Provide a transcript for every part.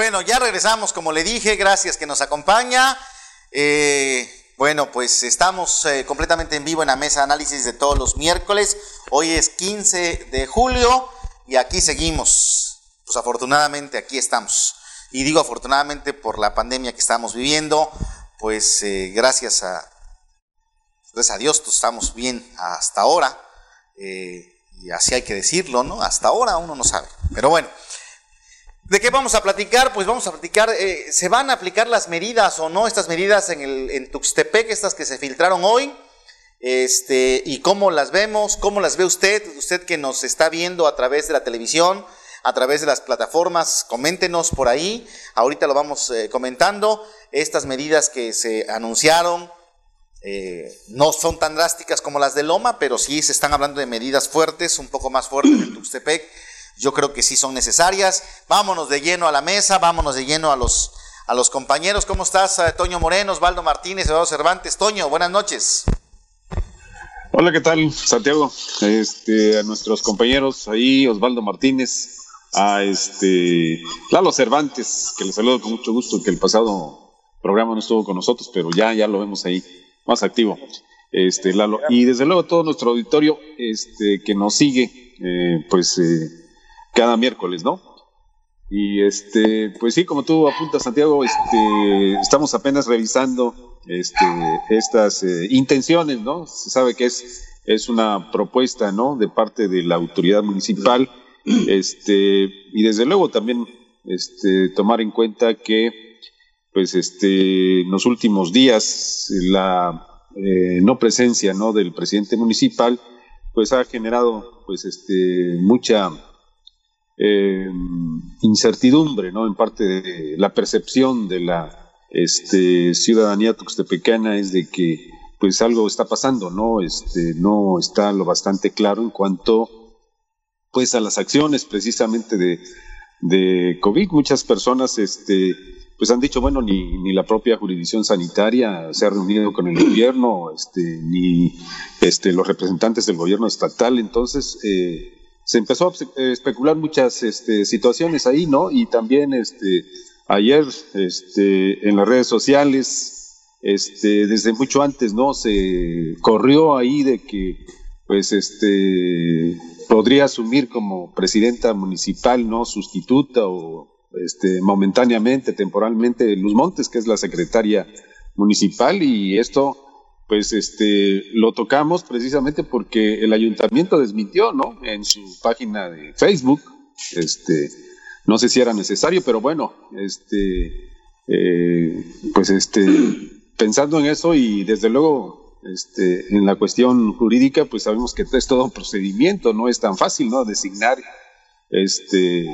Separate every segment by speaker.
Speaker 1: Bueno, ya regresamos, como le dije, gracias que nos acompaña. Eh, bueno, pues estamos eh, completamente en vivo en la mesa de análisis de todos los miércoles. Hoy es 15 de julio y aquí seguimos. Pues afortunadamente aquí estamos. Y digo afortunadamente por la pandemia que estamos viviendo, pues eh, gracias a, gracias a Dios pues, estamos bien hasta ahora. y así hay que decirlo, ¿no? Hasta ahora uno no sabe. Pero bueno. ¿De qué vamos a platicar? Pues vamos a platicar, eh, ¿se van a aplicar las medidas o no estas medidas en, el, Tuxtepec, estas que se filtraron hoy? Este, y cómo las vemos, cómo las ve usted, usted que nos está viendo a través de la televisión, a través de las plataformas, coméntenos por ahí, ahorita lo vamos eh, comentando, estas medidas que se anunciaron, eh, no son tan drásticas como las de Loma, pero sí se están hablando de medidas fuertes, un poco más fuertes en Tuxtepec, yo creo que sí son necesarias. Vámonos de lleno a la mesa, vámonos de lleno a los, a los compañeros. ¿Cómo estás, eh, Toño Moreno, Osvaldo Martínez, Eduardo Cervantes? Toño, buenas noches.
Speaker 2: Hola, ¿qué tal, Santiago? Este, a nuestros compañeros ahí, Osvaldo Martínez, a este Lalo Cervantes, que le saludo con mucho gusto, que el pasado programa no estuvo con nosotros, pero ya, ya lo vemos ahí, más activo. Este, Lalo. Y desde luego todo nuestro auditorio este, que nos sigue, eh, pues eh, cada miércoles, ¿no? Y este, pues sí, como tú apuntas, Santiago, este, estamos apenas revisando este, estas eh, intenciones, ¿no? Se sabe que es, es una propuesta, ¿no? De parte de la autoridad municipal, este, y desde luego también este, tomar en cuenta que, pues, este, en los últimos días la eh, no presencia, ¿no? Del presidente municipal, pues ha generado, pues, este, mucha eh, incertidumbre, ¿no? En parte de la percepción de la este, ciudadanía tuxtepecana es de que pues algo está pasando, ¿no? Este, no está lo bastante claro en cuanto pues a las acciones precisamente de, de COVID. Muchas personas este, pues han dicho, bueno, ni, ni la propia jurisdicción sanitaria se ha reunido con el gobierno, este, ni este, los representantes del gobierno estatal. Entonces, eh, se empezó a especular muchas este, situaciones ahí, ¿no? Y también este, ayer este, en las redes sociales, este, desde mucho antes, ¿no? Se corrió ahí de que, pues, este, podría asumir como presidenta municipal, ¿no? Sustituta o este, momentáneamente, temporalmente, Luz Montes, que es la secretaria municipal, y esto pues este lo tocamos precisamente porque el ayuntamiento desmintió, ¿no? En su página de Facebook, este, no sé si era necesario, pero bueno, este, eh, pues este, pensando en eso y desde luego, este, en la cuestión jurídica, pues sabemos que es todo un procedimiento, no es tan fácil, ¿no? Designar, este,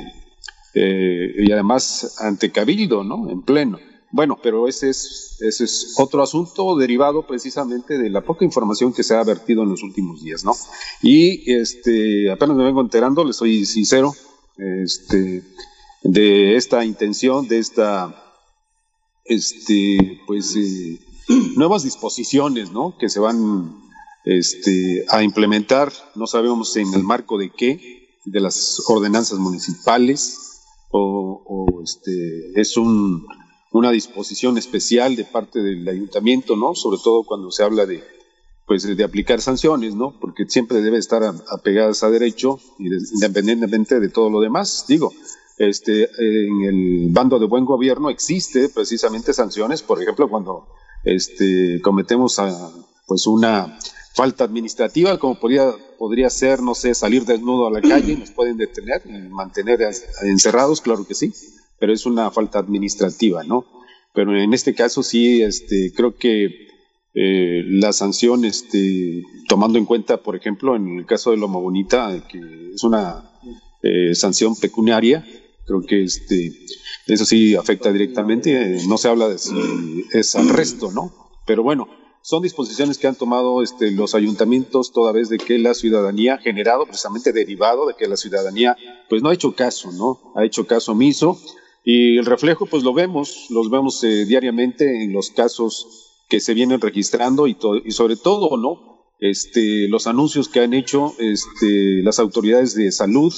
Speaker 2: eh, y además ante cabildo, ¿no? En pleno. Bueno, pero ese es, ese es otro asunto derivado precisamente de la poca información que se ha vertido en los últimos días, ¿no? Y este, apenas me vengo enterando, le soy sincero, este, de esta intención, de esta, este, pues, eh, nuevas disposiciones, ¿no? Que se van, este, a implementar, no sabemos en el marco de qué, de las ordenanzas municipales, o, o este, es un una disposición especial de parte del ayuntamiento, ¿no? Sobre todo cuando se habla de pues de aplicar sanciones, ¿no? Porque siempre debe estar apegadas a derecho independientemente de todo lo demás. Digo, este en el bando de buen gobierno existe precisamente sanciones, por ejemplo, cuando este cometemos pues una falta administrativa, como podría, podría ser, no sé, salir desnudo a la calle, nos pueden detener, mantener encerrados, claro que sí pero es una falta administrativa, ¿no? Pero en este caso sí, este, creo que eh, la sanción, este, tomando en cuenta, por ejemplo, en el caso de Loma Bonita, que es una eh, sanción pecuniaria, creo que este, eso sí afecta directamente, no se habla de si es arresto, ¿no? Pero bueno, son disposiciones que han tomado este, los ayuntamientos toda vez de que la ciudadanía ha generado, precisamente derivado de que la ciudadanía pues no ha hecho caso, ¿no? Ha hecho caso omiso y el reflejo, pues lo vemos, los vemos eh, diariamente en los casos que se vienen registrando y, y sobre todo, ¿no? Este, los anuncios que han hecho este, las autoridades de salud,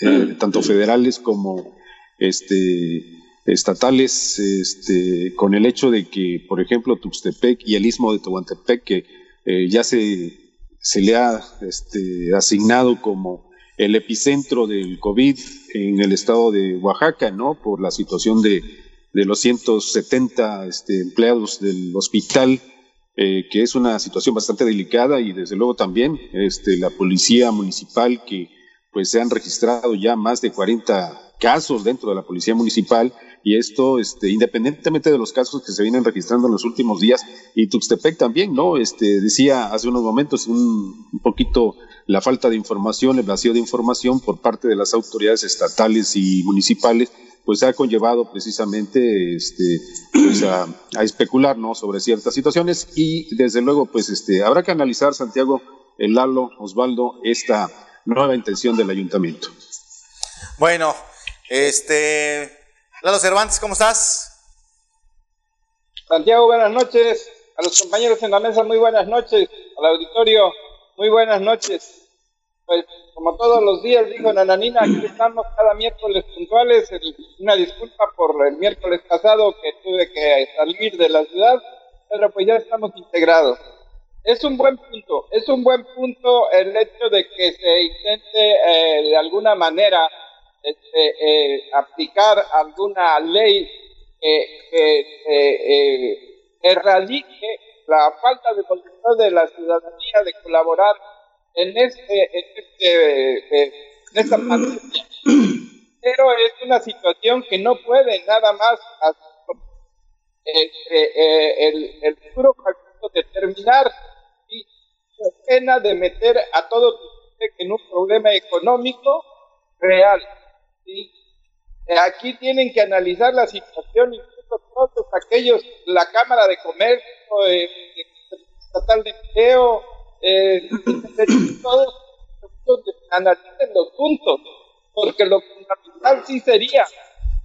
Speaker 2: eh, tanto federales como este, estatales, este, con el hecho de que, por ejemplo, Tuxtepec y el istmo de Tehuantepec, que eh, ya se, se le ha este, asignado como el epicentro del COVID en el estado de Oaxaca, ¿no? Por la situación de, de los 170 este, empleados del hospital, eh, que es una situación bastante delicada y desde luego también este, la policía municipal que pues se han registrado ya más de 40 casos dentro de la policía municipal y esto, este, independientemente de los casos que se vienen registrando en los últimos días, y Tuxtepec también, ¿no? Este, decía hace unos momentos un, un poquito la falta de información, el vacío de información por parte de las autoridades estatales y municipales, pues ha conllevado precisamente este, pues a, especular ¿no? sobre ciertas situaciones y desde luego pues este, habrá que analizar, Santiago, el Lalo, Osvaldo, esta nueva intención del ayuntamiento.
Speaker 1: Bueno, este, Lalo Cervantes, ¿cómo estás?
Speaker 3: Santiago, buenas noches. A los compañeros en la mesa, muy buenas noches. Al auditorio, muy buenas noches. Pues, como todos los días, dijo Nananina, aquí estamos cada miércoles puntuales. Una disculpa por el miércoles pasado que tuve que salir de la ciudad, pero pues ya estamos integrados. Es un buen punto, es un buen punto el hecho de que se intente eh, de alguna manera este, eh, aplicar alguna ley que eh, erradique la falta de voluntad de la ciudadanía de colaborar en este, en, este, en esta pandemia. Pero es una situación que no puede nada más este, el, el puro factor determinar y pena de meter a todo en un problema económico real. ¿Sí? Aquí tienen que analizar la situación, incluso todos aquellos, la Cámara de Comercio, eh, Estatal de Empleo, eh, todos, analicen los puntos, porque lo fundamental sí sería,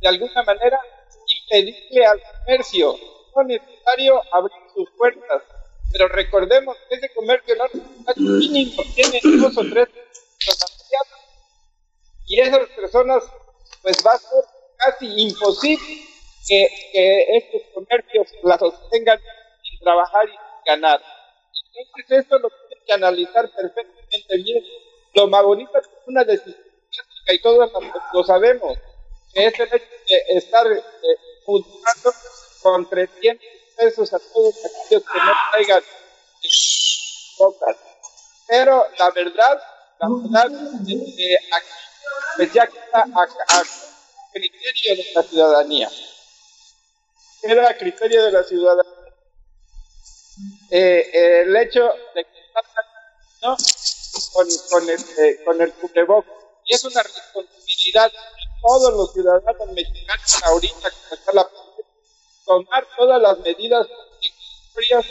Speaker 3: de alguna manera, impedirle al comercio, no es necesario abrir sus puertas, pero recordemos que ese comercio no mínimo tiene dos o tres y esas personas pues va a ser casi imposible que, estos comercios la sostengan sin trabajar y sin ganar. Entonces esto lo tienen que analizar perfectamente bien. Lo más bonito es una decisión y todos lo sabemos, que es el hecho de estar eh, multando con 300 pesos a todos aquellos que no traigan Pero la verdad, la verdad es que aquí pues ya queda a, a, criterio de la ciudadanía. Queda a criterio de la ciudadanía. Eh, eh, el hecho de que ¿no? con, con, este, con el cubrebocas. Y es una responsabilidad de todos los ciudadanos mexicanos ahorita que está la tomar todas las medidas necesarias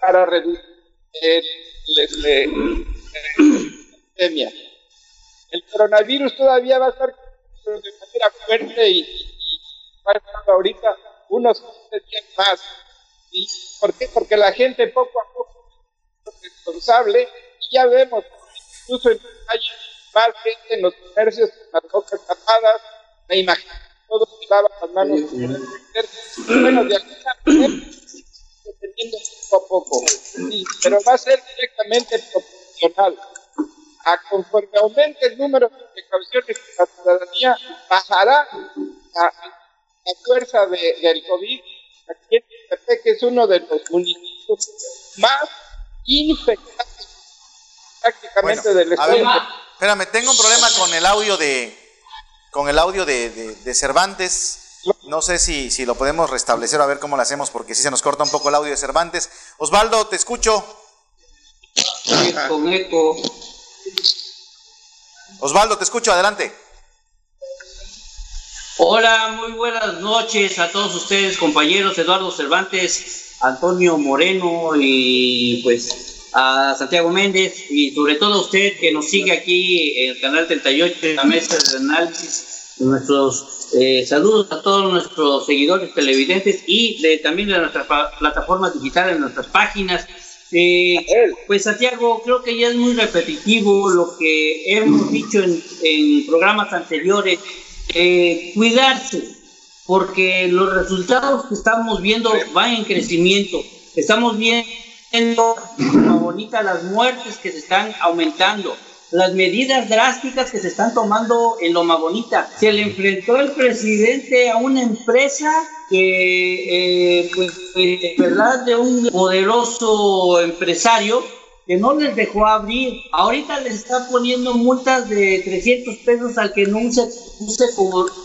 Speaker 3: para reducir el, el, el, la pandemia el coronavirus todavía va a estar de manera fuerte y, y va a estar ahorita unos días más. ¿Y ¿Por qué? Porque la gente poco a poco es responsable y ya vemos, incluso en hay más gente en los comercios con las bocas tapadas, me imagino todos lavan las manos. Bueno, de alguna manera, dependiendo poco a poco, sí, pero va a ser directamente proporcional a conforme aumente el número de precauciones de la ciudadanía, bajará la, la fuerza de, del COVID. Aquí en que es uno de los municipios más infectados prácticamente
Speaker 1: bueno,
Speaker 3: del estado.
Speaker 1: Ver, espérame, tengo un problema con el audio de con el audio de, de, de Cervantes. No sé si, si, lo podemos restablecer a ver cómo lo hacemos porque si se nos corta un poco el audio de Cervantes. Osvaldo, te escucho.
Speaker 4: Sí, con eco.
Speaker 1: Osvaldo, te escucho, adelante.
Speaker 4: Hola, muy buenas noches a todos ustedes, compañeros, Eduardo Cervantes, Antonio Moreno y pues a Santiago Méndez y sobre todo a usted que nos sigue aquí en el canal 38 en la mesa de análisis. Nuestros eh, saludos a todos nuestros seguidores televidentes y de, también de nuestras plataformas digitales, nuestras páginas eh, pues Santiago, creo que ya es muy repetitivo lo que hemos dicho en, en programas anteriores, eh, cuidarse, porque los resultados que estamos viendo van en crecimiento. Estamos viendo, bonita, las muertes que se están aumentando las medidas drásticas que se están tomando en Loma Bonita. Se le enfrentó el presidente a una empresa que, eh, pues, verdad, de un poderoso empresario que no les dejó abrir. Ahorita les está poniendo multas de 300 pesos al que no use, use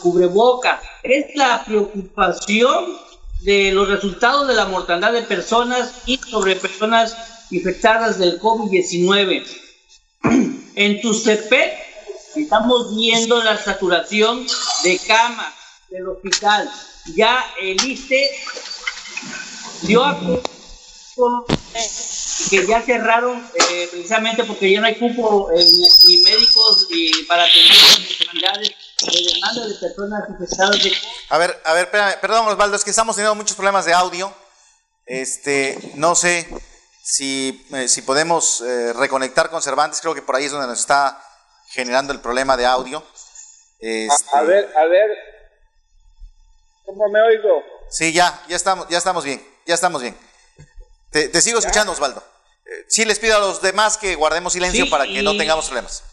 Speaker 4: cubreboca. Es la preocupación de los resultados de la mortandad de personas y sobre personas infectadas del COVID-19. En Tustepec estamos viendo la saturación de camas del hospital. Ya el ISTE dio a que ya cerraron eh, precisamente porque ya no hay cupo eh, ni, médicos y para tener necesidades de demanda de personas infectadas de
Speaker 1: A ver, a ver, perdón Osvaldo, es que estamos teniendo muchos problemas de audio. Este, no sé, si, eh, si podemos eh, reconectar con Cervantes, creo que por ahí es donde nos está generando el problema de audio.
Speaker 3: Este... A, ver, a ver. ¿Cómo me oigo?
Speaker 1: Sí, ya, ya estamos, ya estamos bien, ya estamos bien. Te, sigo escuchando, Osvaldo. Eh, sí, les pido a los demás que guardemos silencio para que no tengamos problemas.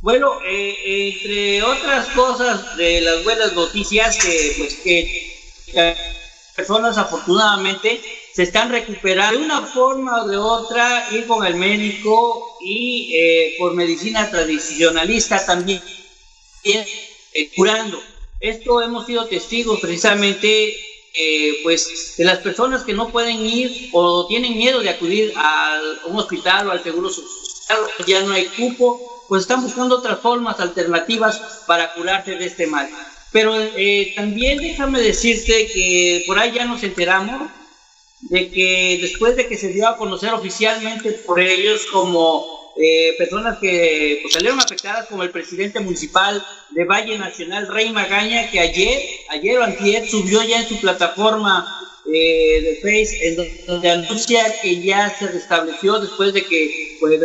Speaker 4: Bueno, entre otras cosas de las buenas noticias que, pues, que personas afortunadamente se están recuperando de una forma o de otra, ir con el médico y eh, por medicina tradicionalista también curando. Esto hemos sido testigos precisamente eh, pues de las personas que no pueden ir o tienen miedo de acudir a un hospital o al seguro social, ya no hay cupo, pues están buscando otras formas alternativas para curarse de este mal. Pero eh, también déjame decirte que por ahí ya nos enteramos de que después de que se dio a conocer oficialmente por ellos como eh, personas que pues, salieron afectadas, como el presidente municipal de Valle Nacional, Rey Magaña, que ayer, ayer o antier, subió ya en su plataforma eh, de Facebook, en donde, anuncia que ya se restableció después de que fue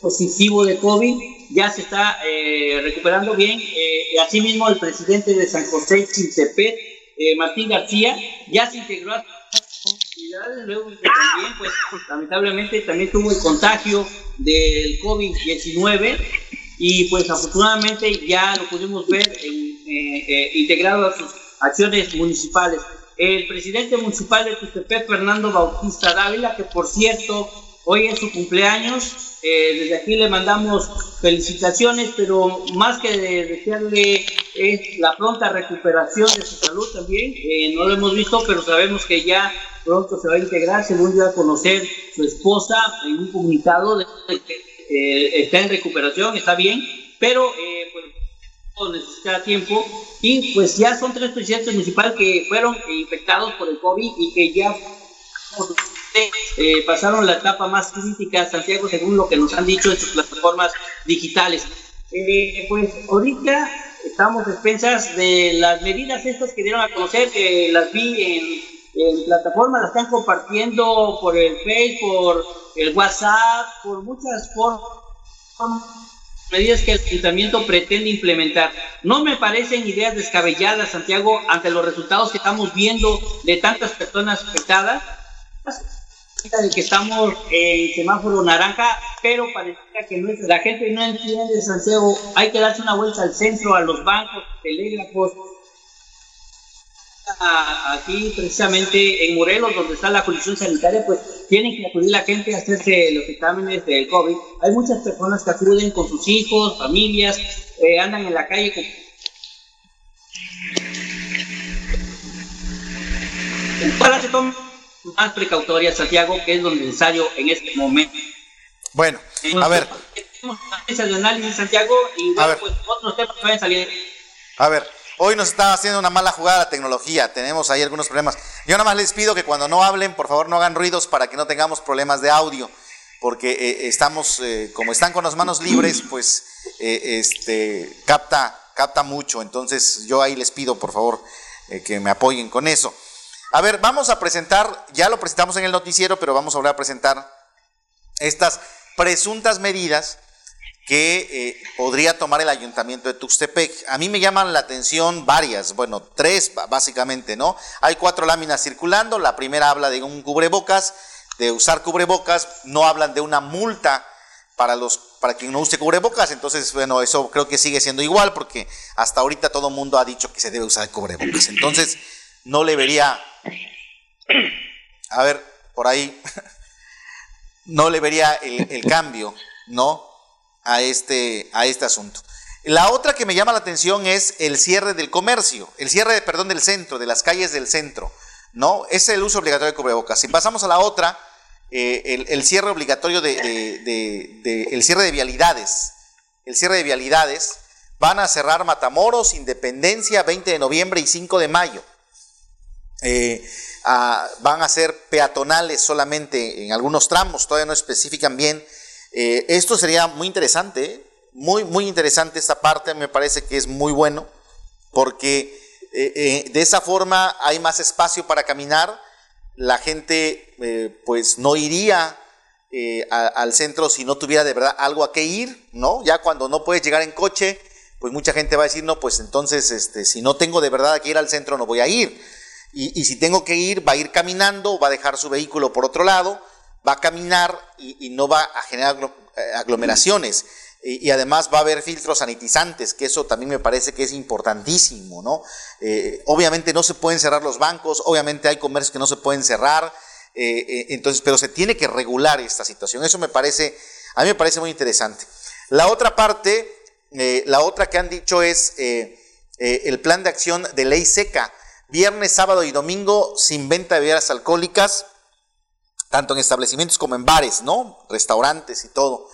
Speaker 4: positivo de COVID ya se está eh, recuperando bien. Eh, asimismo, el presidente de San José Chiltepet, eh, Martín García, ya se integró a comunidades, luego que también, pues, lamentablemente, también tuvo el contagio del COVID-19 y pues afortunadamente ya lo pudimos ver integrado a sus acciones municipales. El presidente municipal de Chiltepet, Fernando Bautista Dávila, que por cierto, hoy es su cumpleaños, eh, desde aquí le mandamos felicitaciones, pero más que desearle es la pronta recuperación de su salud también. Eh, no lo hemos visto, pero sabemos que ya pronto se va a integrar, según dio a conocer su esposa en un comunicado de que eh, está en recuperación, está bien, pero pues, necesita tiempo y pues ya son tres presidentes municipales que fueron infectados por el COVID y que ya eh, pasaron la etapa más crítica, Santiago, según lo que nos han dicho en sus plataformas digitales. Eh, pues ahorita estamos expensas de las medidas estas que dieron a conocer, que las vi en, plataformas, las están compartiendo por el Facebook, por el WhatsApp, por muchas formas medidas que el ayuntamiento pretende implementar. No me parecen ideas descabelladas, Santiago, ante los resultados que estamos viendo de tantas personas afectadas de que estamos en semáforo naranja, pero parece que la gente no entiende, Santiago, hay que darse una vuelta al centro, a los bancos, telégrafos, aquí precisamente en Morelos, donde está la condición sanitaria, pues tienen que acudir la gente a hacerse los exámenes del COVID. Hay muchas personas que acuden con sus hijos, familias, eh, andan en la calle con para que más precautoria, Santiago, que es lo necesario en este momento.
Speaker 1: Bueno, a ver.
Speaker 4: de análisis, Santiago, y a ver. pues otros temas pueden salir.
Speaker 1: A ver, hoy nos está haciendo una mala jugada la tecnología, tenemos ahí algunos problemas. Yo nada más les pido que cuando no hablen, por favor no hagan ruidos para que no tengamos problemas de audio, porque eh, estamos, eh, como están con las manos libres, pues eh, este, capta, capta mucho. Entonces yo ahí les pido, por favor, que me apoyen con eso. A ver, vamos a presentar, ya lo presentamos en el noticiero, pero vamos a volver a presentar estas presuntas medidas que eh, podría tomar el ayuntamiento de Tuxtepec. A mí me llaman la atención varias, bueno, tres básicamente, ¿no? Hay cuatro láminas circulando, la primera habla de un cubrebocas, de usar cubrebocas, no hablan de una multa para los para quien no use cubrebocas, entonces bueno, eso creo que sigue siendo igual porque hasta ahorita todo el mundo ha dicho que se debe usar cubrebocas. Entonces, no le vería a ver, por ahí no le vería el, cambio, ¿no? a este, a este asunto. La otra que me llama la atención es el cierre del comercio, el cierre, perdón, del centro, de las calles del centro, ¿no? Es el uso obligatorio de cubrebocas. Si pasamos a la otra, eh, el, cierre obligatorio de, el cierre de vialidades, el cierre de vialidades, van a cerrar Matamoros, Independencia, 20 de noviembre y 5 de mayo. Eh, van a ser peatonales solamente en algunos tramos, todavía no especifican bien eh, esto sería muy interesante, muy, muy interesante esta parte, me parece que es muy bueno, porque eh, eh, de esa forma hay más espacio para caminar, la gente pues no iría al centro si no tuviera de verdad algo a qué ir, ¿no? Ya cuando no puedes llegar en coche, pues mucha gente va a decir, no, pues entonces, este, si no tengo de verdad que ir al centro, no voy a ir. Y, si tengo que ir, va a ir caminando, va a dejar su vehículo por otro lado, va a caminar y, no va a generar eh, aglomeraciones. Y, además va a haber filtros sanitizantes, que eso también me parece que es importantísimo, ¿no? Eh, obviamente no se pueden cerrar los bancos, obviamente hay comercios que no se pueden cerrar, eh, entonces, pero se tiene que regular esta situación. Eso me parece, a mí me parece muy interesante. La otra parte, la otra que han dicho es el plan de acción de ley seca, viernes, sábado y domingo sin venta de bebidas alcohólicas tanto en establecimientos como en bares, ¿no? Restaurantes y todo.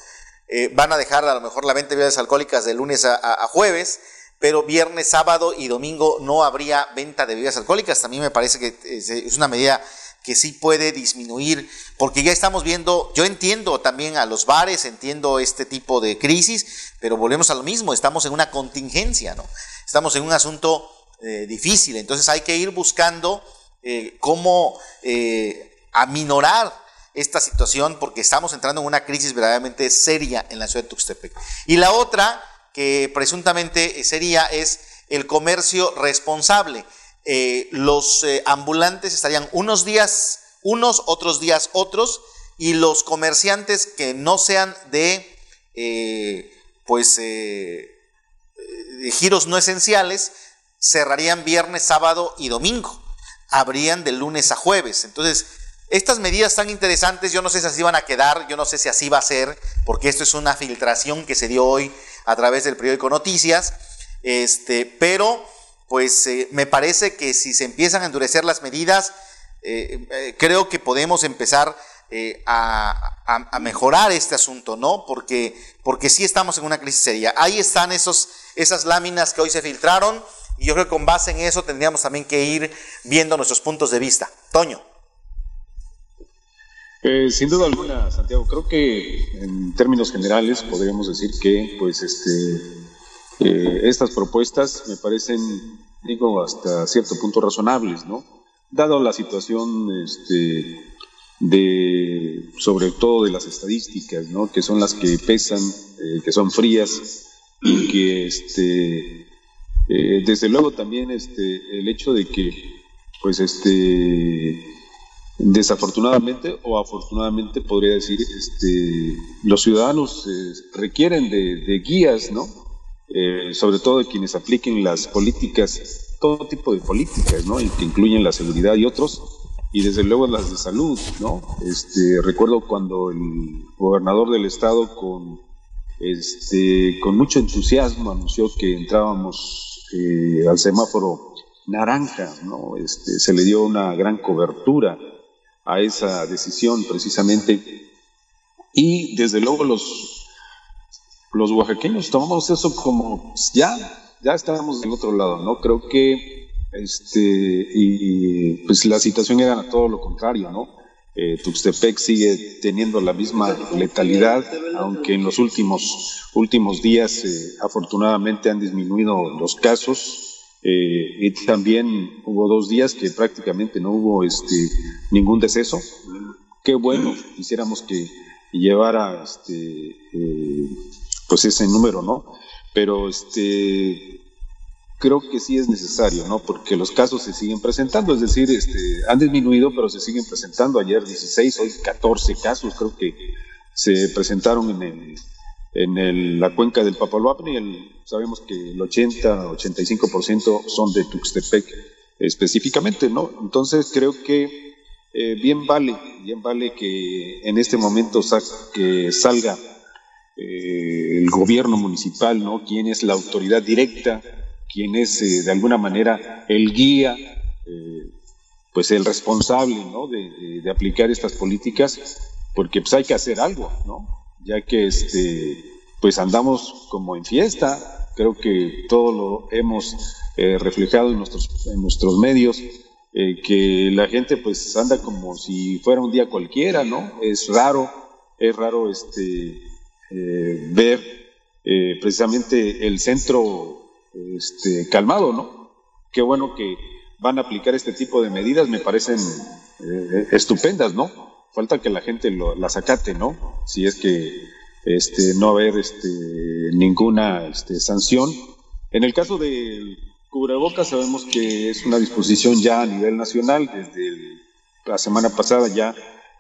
Speaker 1: Eh, van a dejar a lo mejor la venta de bebidas alcohólicas de lunes a, jueves, pero viernes, sábado y domingo no habría venta de bebidas alcohólicas. También me parece que es una medida que sí puede disminuir, porque ya estamos viendo, yo entiendo también a los bares, entiendo este tipo de crisis, pero volvemos a lo mismo, estamos en una contingencia, ¿no? Estamos en un asunto eh, difícil, entonces hay que ir buscando eh, cómo aminorar esta situación porque estamos entrando en una crisis verdaderamente seria en la ciudad de Tuxtepec. Y la otra que presuntamente sería es el comercio responsable. Eh, los eh, ambulantes estarían unos días unos, otros días otros, y los comerciantes que no sean de, eh, pues, giros no esenciales, cerrarían viernes, sábado y domingo. Habrían de lunes a jueves. Entonces, estas medidas tan interesantes, yo no sé si así van a quedar, yo no sé si así va a ser, porque esto es una filtración que se dio hoy a través del periódico Noticias, este, pero pues eh, me parece que si se empiezan a endurecer las medidas, eh, eh, creo que podemos empezar a, a, mejorar este asunto, ¿no? Porque, porque sí estamos en una crisis seria. Ahí están esos, esas láminas que hoy se filtraron y yo creo que con base en eso tendríamos también que ir viendo nuestros puntos de vista. Toño.
Speaker 2: Eh, sin duda alguna, Santiago, creo que en términos generales podríamos decir que pues este eh, estas propuestas me parecen, digo, hasta cierto punto razonables, ¿no? Dado la situación este, de, sobre todo de las estadísticas, ¿no? Que son las que pesan, eh, que son frías y que, este, desde luego también este, el hecho de que, pues, este, Desafortunadamente o afortunadamente podría decir, este, los ciudadanos eh, requieren de, guías, ¿no? Eh, sobre todo de quienes apliquen las políticas, todo tipo de políticas, ¿no? que incluyen la seguridad y otros, y desde luego las de salud, ¿no? Este, recuerdo cuando el gobernador del estado con, este, con mucho entusiasmo anunció que entrábamos eh, al semáforo naranja, ¿no? Este, se le dio una gran cobertura a esa decisión precisamente. Y desde luego los, los oaxaqueños tomamos eso como pues, ya, ya estamos del otro lado, ¿no? Creo que este, y, pues la situación era todo lo contrario, ¿no? Eh, Tuxtepec sigue teniendo la misma letalidad, aunque en los últimos, últimos días eh, afortunadamente han disminuido los casos. Eh, y también hubo dos días que prácticamente no hubo este, ningún deceso. Qué bueno, quisiéramos que llevara este, eh, pues ese número, ¿no? Pero este creo que sí es necesario, ¿no? Porque los casos se siguen presentando, es decir, este, han disminuido, pero se siguen presentando. Ayer 16, hoy 14 casos, creo que se presentaron en el en el, la cuenca del Papaloapan y sabemos que el 80-85% son de Tuxtepec específicamente, ¿no? Entonces creo que eh, bien vale, bien vale que en este momento que salga eh, el gobierno municipal, ¿no? Quién es la autoridad directa, quién es eh, de alguna manera el guía, pues el responsable, ¿no? De, aplicar estas políticas, porque pues hay que hacer algo, ¿no? ya que este, pues andamos como en fiesta, creo que todo lo hemos eh, reflejado en nuestros, en nuestros medios, eh, que la gente pues anda como si fuera un día cualquiera, ¿no? Es raro, es raro este, eh, ver precisamente el centro este, calmado, ¿no? Qué bueno que van a aplicar este tipo de medidas, me parecen estupendas, ¿no? falta que la gente lo, las acate, ¿no? Si es que este, no haber este, ninguna este, sanción. En el caso del cubrebocas sabemos que es una disposición ya a nivel nacional, desde la semana pasada ya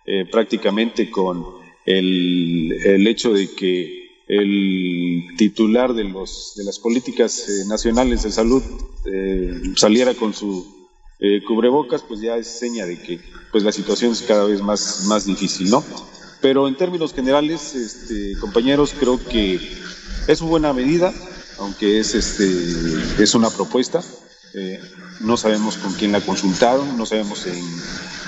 Speaker 2: eh, prácticamente con el, el, hecho de que el titular de, los, de las políticas eh, nacionales de salud eh, saliera con su eh, cubrebocas, pues ya es seña de que pues la situación es cada vez más, más difícil, ¿no? Pero en términos generales, este, compañeros, creo que es una buena medida, aunque es, este, es una propuesta. Eh, no sabemos con quién la consultaron, no sabemos en,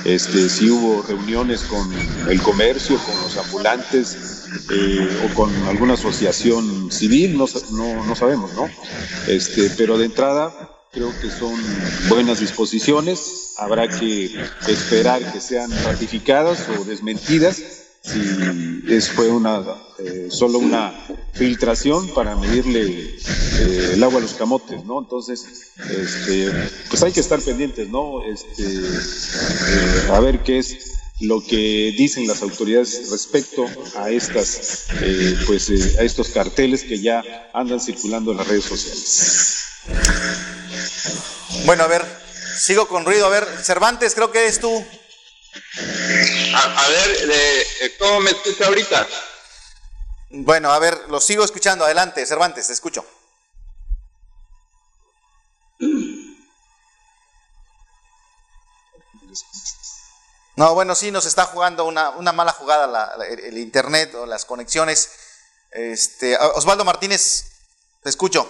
Speaker 2: este, si hubo reuniones con el comercio, con los ambulantes eh, o con alguna asociación civil, no, no, no sabemos, ¿no? Este, pero de entrada, Creo que son buenas disposiciones. Habrá que esperar que sean ratificadas o desmentidas si es, fue una eh, solo una filtración para medirle eh, el agua a los camotes, ¿no? Entonces, este, pues hay que estar pendientes, ¿no? Este, a ver qué es lo que dicen las autoridades respecto a estas, pues, a estos carteles que ya andan circulando en las redes sociales.
Speaker 1: Bueno, a ver, sigo con ruido. A ver, Cervantes, creo que eres tú.
Speaker 5: A, ver, eh, ¿cómo me escucha ahorita?
Speaker 1: Bueno, a ver, lo sigo escuchando. Adelante, Cervantes, te escucho. No, bueno, sí, nos está jugando una, mala jugada el, internet o las conexiones. Este, Osvaldo Martínez, te escucho.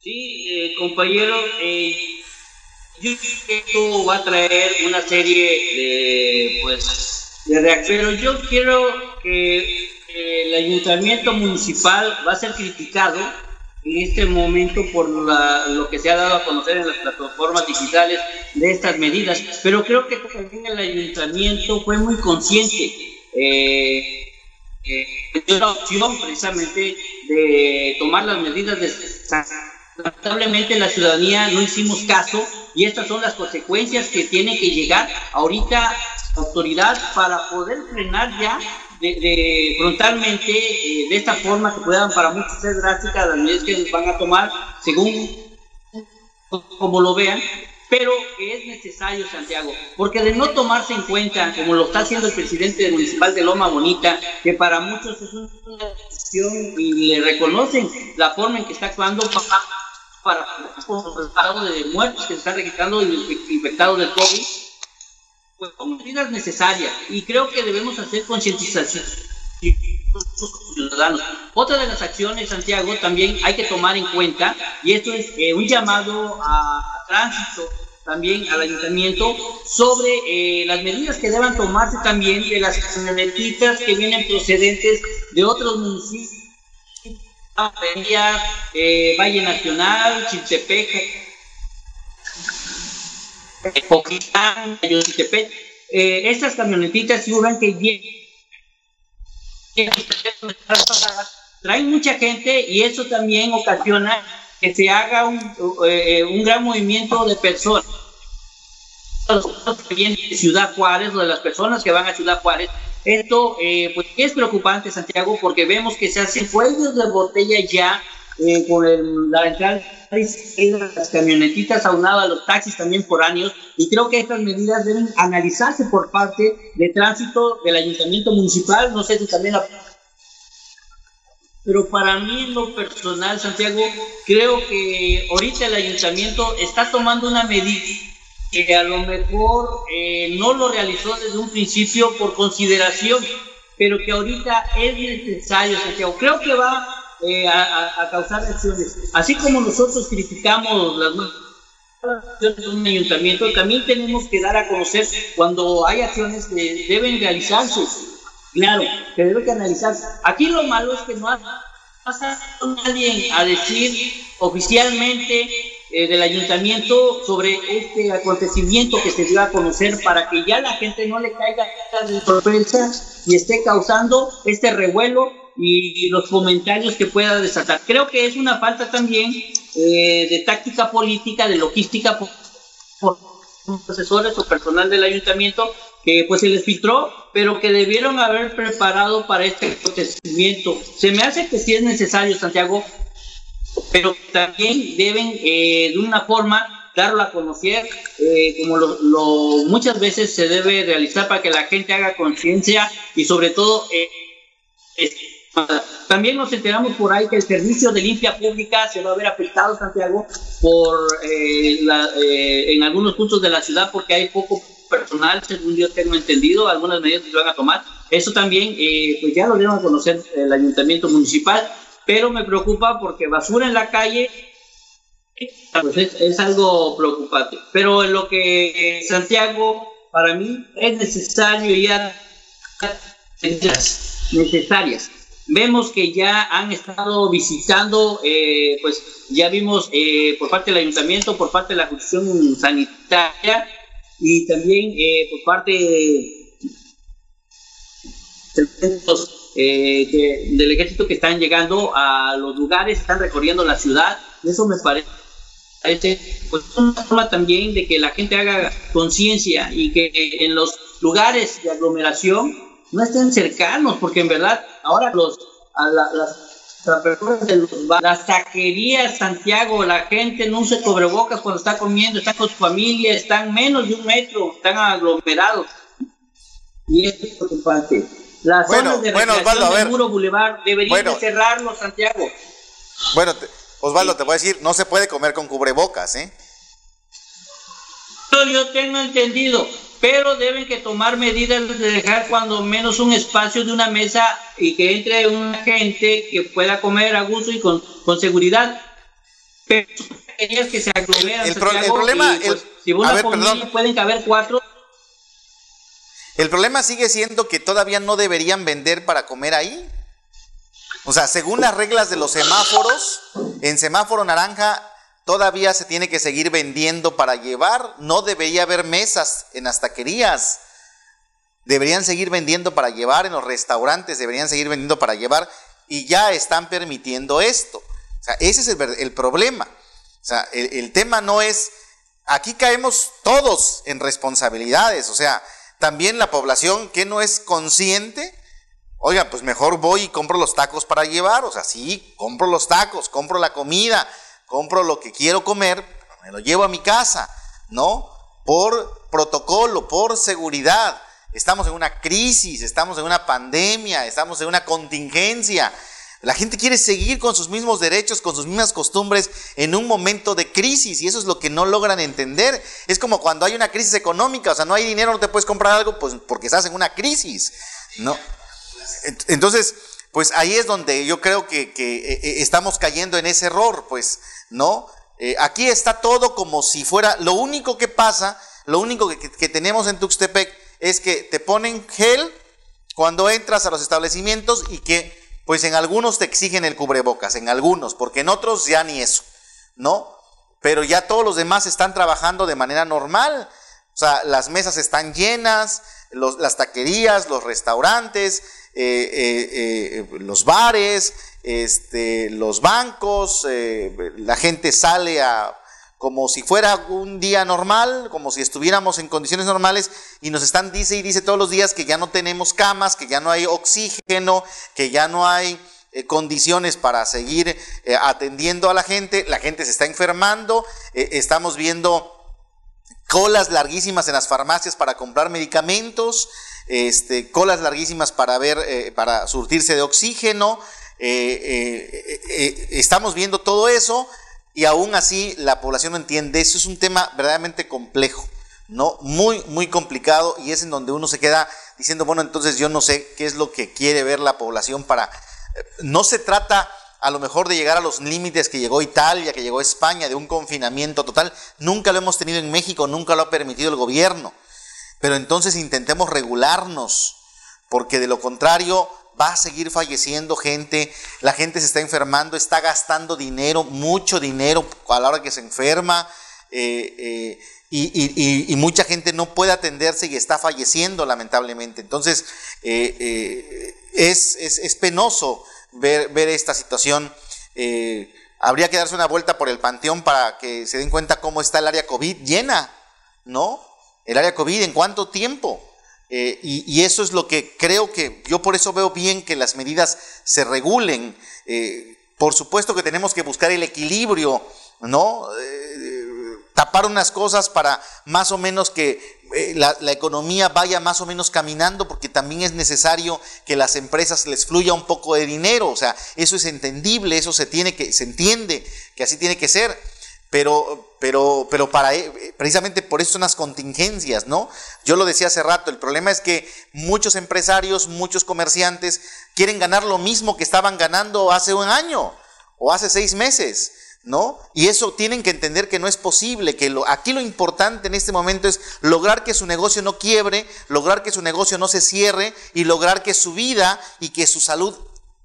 Speaker 4: Sí, eh, compañero, eh, yo creo que esto va a traer una serie de, pues, de reacciones. Yo quiero que el ayuntamiento municipal va a ser criticado en este momento por lo que se ha dado a conocer en las plataformas digitales de estas medidas, pero creo que también el ayuntamiento fue muy consciente. Eh, eh, de la opción precisamente de tomar las medidas de lamentablemente la ciudadanía no hicimos caso y estas son las consecuencias que tiene que llegar ahorita autoridad para poder frenar ya de, frontalmente eh, de esta forma que puedan para muchos ser drásticas las medidas que van a tomar según como lo vean pero es necesario, Santiago, porque de no tomarse en cuenta, como lo está haciendo el presidente municipal de Loma Bonita, que para muchos es una decisión y le reconocen la forma en que está actuando, para los de muertos que se están registrando infectados del COVID, pues son medidas necesarias y creo que debemos hacer concientización ciudadanos. Otra de las acciones, Santiago, también hay que tomar en cuenta, y esto es eh, un llamado a, tránsito también al ayuntamiento sobre eh, las medidas que deban tomarse también de las camionetitas que vienen procedentes de otros municipios eh, Valle Nacional, Chiltepec, Poquitán, Chiltepec. Eh, estas camionetitas suben que traen mucha gente y eso también ocasiona que se haga un, eh, un gran movimiento de personas. de Ciudad Juárez o de las personas que van a Ciudad Juárez. Esto eh, pues, es preocupante, Santiago, porque vemos que se hacen cuellos de botella ya eh, con el, la entrada de las camionetitas aunadas a los taxis también por años y creo que estas medidas deben analizarse por parte de tránsito del ayuntamiento municipal, no sé si también la pero para mí en lo personal, Santiago, creo que ahorita el ayuntamiento está tomando una medida que a lo mejor eh, no lo realizó desde un principio por consideración, pero que ahorita es necesario, Santiago. Creo que va eh, a, causar acciones. Así como nosotros criticamos las acciones de un ayuntamiento, también tenemos que dar a conocer cuando hay acciones que deben realizarse Claro, que debe que analizarse. Aquí lo malo es que no ha pasado nadie a decir oficialmente eh, del ayuntamiento sobre este acontecimiento que se dio a conocer para que ya la gente no le caiga de sorpresa y esté causando este revuelo y, los comentarios que pueda desatar. Creo que es una falta también eh, de táctica política, de logística por, por asesores o personal del ayuntamiento que pues se les filtró, pero que debieron haber preparado para este acontecimiento. Se me hace que sí es necesario, Santiago, pero también deben eh, de una forma darlo a conocer, eh, como lo, muchas veces se debe realizar para que la gente haga conciencia y sobre todo eh, también nos enteramos por ahí que el servicio de limpia pública se va a ver afectado, Santiago, por en algunos puntos de la ciudad porque hay poco personal, según yo tengo entendido, algunas medidas que se van a tomar. Eso también, eh, pues ya lo deben conocer el ayuntamiento municipal, pero me preocupa porque basura en la calle pues es, algo preocupante. Pero en lo que Santiago, para mí, es necesario ya necesarias. Vemos que ya han estado visitando, eh, pues ya vimos eh, por parte del ayuntamiento, por parte de la justicia sanitaria, y también eh, por parte eh, del ejército que están llegando a los lugares, están recorriendo la ciudad. Eso me parece pues, una forma también de que la gente haga conciencia y que en los lugares de aglomeración no estén cercanos, porque en verdad ahora los, a las las taquerías, Santiago, la gente no usa cobrebocas cuando está comiendo, está con su familia, están menos de un metro, están aglomerados. Y es preocupante. Las bueno, zonas de bueno, Osvaldo, del Muro Boulevard deberían cerrarlo, Santiago.
Speaker 1: Bueno, Osvaldo, te voy a decir, no se puede comer con cubrebocas, ¿eh?
Speaker 4: Yo tengo entendido, pero deben que tomar medidas de dejar cuando menos un espacio de una mesa y que entre una gente que pueda comer a gusto y con, con seguridad. Pero que se aglomeran.
Speaker 1: El, problema,
Speaker 4: pues, si una ver, familia pueden caber cuatro.
Speaker 1: El problema sigue siendo que todavía no deberían vender para comer ahí. O sea, según las reglas de los semáforos, en semáforo naranja todavía se tiene que seguir vendiendo para llevar. No debería haber mesas en las taquerías. Deberían seguir vendiendo para llevar en los restaurantes, deberían seguir vendiendo para llevar y ya están permitiendo esto. O sea, ese es el, problema. O sea, el, el tema no es, aquí caemos todos en responsabilidades, o sea, también la población que no es consciente, oiga, pues mejor voy y compro los tacos para llevar, o sea, sí, compro los tacos, compro la comida, compro lo que quiero comer, me lo llevo a mi casa, ¿no? Por protocolo, por seguridad. Estamos en una crisis, estamos en una pandemia, estamos en una contingencia. La gente quiere seguir con sus mismos derechos, con sus mismas costumbres en un momento de crisis y eso es lo que no logran entender. Es como cuando hay una crisis económica, o sea, no hay dinero, no te puedes comprar algo pues porque estás en una crisis, ¿no? Entonces, pues ahí es donde yo creo que, que eh, eh, estamos cayendo en ese error, pues ¿no? Eh, aquí está todo como si fuera, lo único que pasa, lo único que, tenemos en Tuxtepec es que te ponen gel cuando entras a los establecimientos y que pues en algunos te exigen el cubrebocas, en algunos, porque en otros ya ni eso, ¿no? Pero ya todos los demás están trabajando de manera normal, o sea, las mesas están llenas, las taquerías, los restaurantes, eh, eh, los bares, este, los bancos, eh, la gente sale a, como si fuera un día normal, como si estuviéramos en condiciones normales y nos están dice y dice todos los días que ya no tenemos camas, que ya no hay oxígeno, que ya no hay eh, condiciones para seguir eh, atendiendo a la gente, la gente se está enfermando, estamos viendo colas larguísimas en las farmacias para comprar medicamentos, este, colas larguísimas para ver, para surtirse de oxígeno, estamos viendo todo eso y aún así la población no entiende. Eso es un tema verdaderamente complejo, ¿no? Muy, muy complicado y es en donde uno se queda diciendo, bueno, entonces yo no sé qué es lo que quiere ver la población para... Eh, no se trata a lo mejor de llegar a los límites que llegó Italia, que llegó España, de un confinamiento total. Nunca lo hemos tenido en México, nunca lo ha permitido el gobierno. Pero entonces intentemos regularnos, porque de lo contrario va a seguir falleciendo gente, la gente se está enfermando, está gastando dinero, mucho dinero a la hora que se enferma, eh, eh, y, mucha gente no puede atenderse y está falleciendo lamentablemente. Entonces, eh, es, penoso ver, ver esta situación. habría que darse una vuelta por el panteón para que se den cuenta cómo está el área COVID llena, ¿no? El área COVID, ¿en cuánto tiempo? Eh, y, eso es lo que creo que yo por eso veo bien que las medidas se regulen. Eh, por supuesto que tenemos que buscar el equilibrio, ¿no? Eh, tapar unas cosas para más o menos que la, la, economía vaya más o menos caminando, porque también es necesario que las empresas les fluya un poco de dinero. O sea, eso es entendible, eso se tiene que, se entiende que así tiene que ser. Pero, pero, pero para, eh, precisamente por eso son las contingencias, ¿no? Yo lo decía hace rato, el problema es que muchos empresarios, muchos comerciantes quieren ganar lo mismo que estaban ganando hace un año o hace seis meses, ¿no? Y eso tienen que entender que no es posible, que lo, aquí lo importante en este momento es lograr que su negocio no quiebre, lograr que su negocio no se cierre y lograr que su vida y que su salud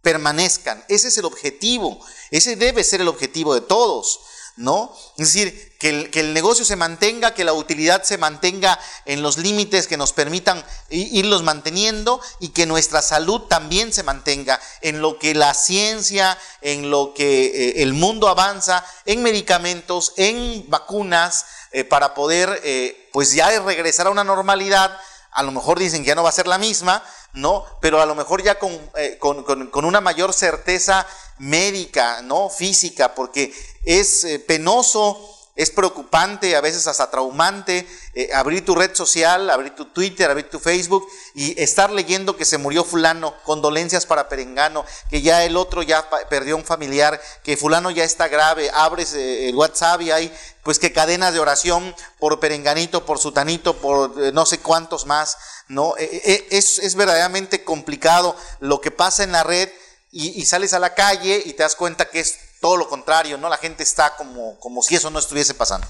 Speaker 1: permanezcan. Ese es el objetivo, ese debe ser el objetivo de todos. ¿No? Es decir, que el, negocio se mantenga, que la utilidad se mantenga en los límites que nos permitan irlos manteniendo y que nuestra salud también se mantenga en lo que la ciencia, en lo que eh, el mundo avanza, en medicamentos, en vacunas, eh, para poder, eh, pues ya regresar a una normalidad. A lo mejor dicen que ya no va a ser la misma, ¿no? Pero a lo mejor ya con, con, con una mayor certeza médica, ¿no? Física, porque es eh, penoso, es preocupante, a veces hasta traumante, eh, abrir tu red social, abrir tu Twitter, abrir tu Facebook y estar leyendo que se murió fulano, condolencias para Perengano, que ya el otro ya perdió un familiar, que fulano ya está grave, abres eh, el WhatsApp y hay pues que cadenas de oración por Perenganito, por Sutanito, por no sé cuántos más, ¿no? es, es verdaderamente complicado lo que pasa en la red y, sales a la calle y te das cuenta que es todo lo contrario, ¿no? La gente está como, como si eso no estuviese pasando.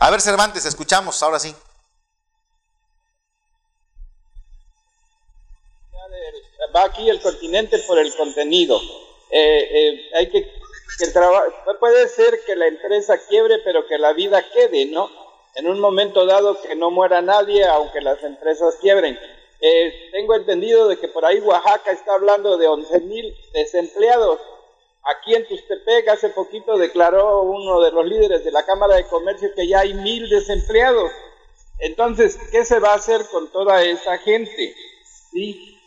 Speaker 1: A ver, Cervantes, escuchamos, ahora sí.
Speaker 3: Va aquí el continente por el contenido. Eh, eh, hay que, que puede ser que la empresa quiebre, pero que la vida quede, ¿no? En un momento dado que no muera nadie, aunque las empresas quiebren. Eh, tengo entendido de que por ahí Oaxaca está hablando de 11 mil desempleados. Aquí en Tustepec hace poquito declaró uno de los líderes de la Cámara de Comercio que ya hay mil desempleados. Entonces, ¿qué se va a hacer con toda esa gente?